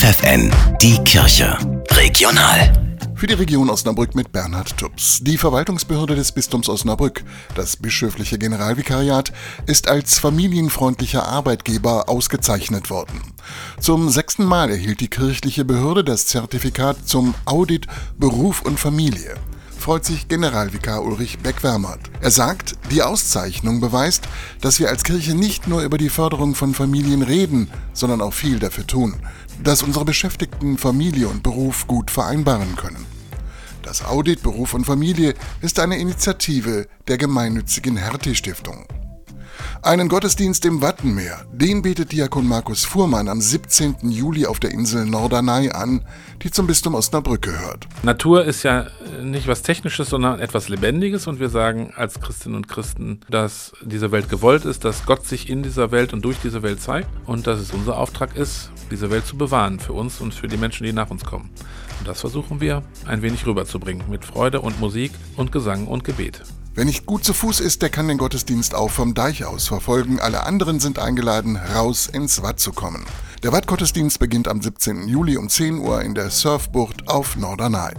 FFN, die Kirche. Regional. Für die Region Osnabrück mit Bernhard Tubbs. Die Verwaltungsbehörde des Bistums Osnabrück, das bischöfliche Generalvikariat, ist als familienfreundlicher Arbeitgeber ausgezeichnet worden. Zum sechsten Mal erhielt die kirchliche Behörde das Zertifikat zum Audit Beruf und Familie freut sich Generalvikar Ulrich Beckwärmert. Er sagt, die Auszeichnung beweist, dass wir als Kirche nicht nur über die Förderung von Familien reden, sondern auch viel dafür tun, dass unsere Beschäftigten Familie und Beruf gut vereinbaren können. Das Audit Beruf und Familie ist eine Initiative der gemeinnützigen Hertie Stiftung. Einen Gottesdienst im Wattenmeer, den bietet Diakon Markus Fuhrmann am 17. Juli auf der Insel Norderney an, die zum Bistum Osnabrück gehört. Natur ist ja nicht was Technisches, sondern etwas Lebendiges und wir sagen als Christinnen und Christen, dass diese Welt gewollt ist, dass Gott sich in dieser Welt und durch diese Welt zeigt und dass es unser Auftrag ist, diese Welt zu bewahren für uns und für die Menschen, die nach uns kommen. Und das versuchen wir ein wenig rüberzubringen mit Freude und Musik und Gesang und Gebet. Wer nicht gut zu Fuß ist, der kann den Gottesdienst auch vom Deich aus verfolgen. Alle anderen sind eingeladen, raus ins Watt zu kommen. Der Wattgottesdienst beginnt am 17. Juli um 10 Uhr in der Surfbucht auf Norderney.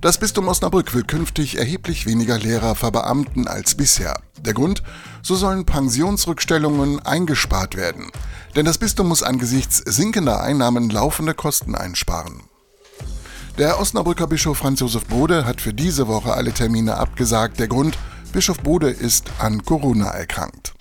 Das Bistum Osnabrück will künftig erheblich weniger Lehrer verbeamten als bisher. Der Grund? So sollen Pensionsrückstellungen eingespart werden. Denn das Bistum muss angesichts sinkender Einnahmen laufende Kosten einsparen. Der Osnabrücker Bischof Franz Josef Bode hat für diese Woche alle Termine abgesagt. Der Grund, Bischof Bode ist an Corona erkrankt.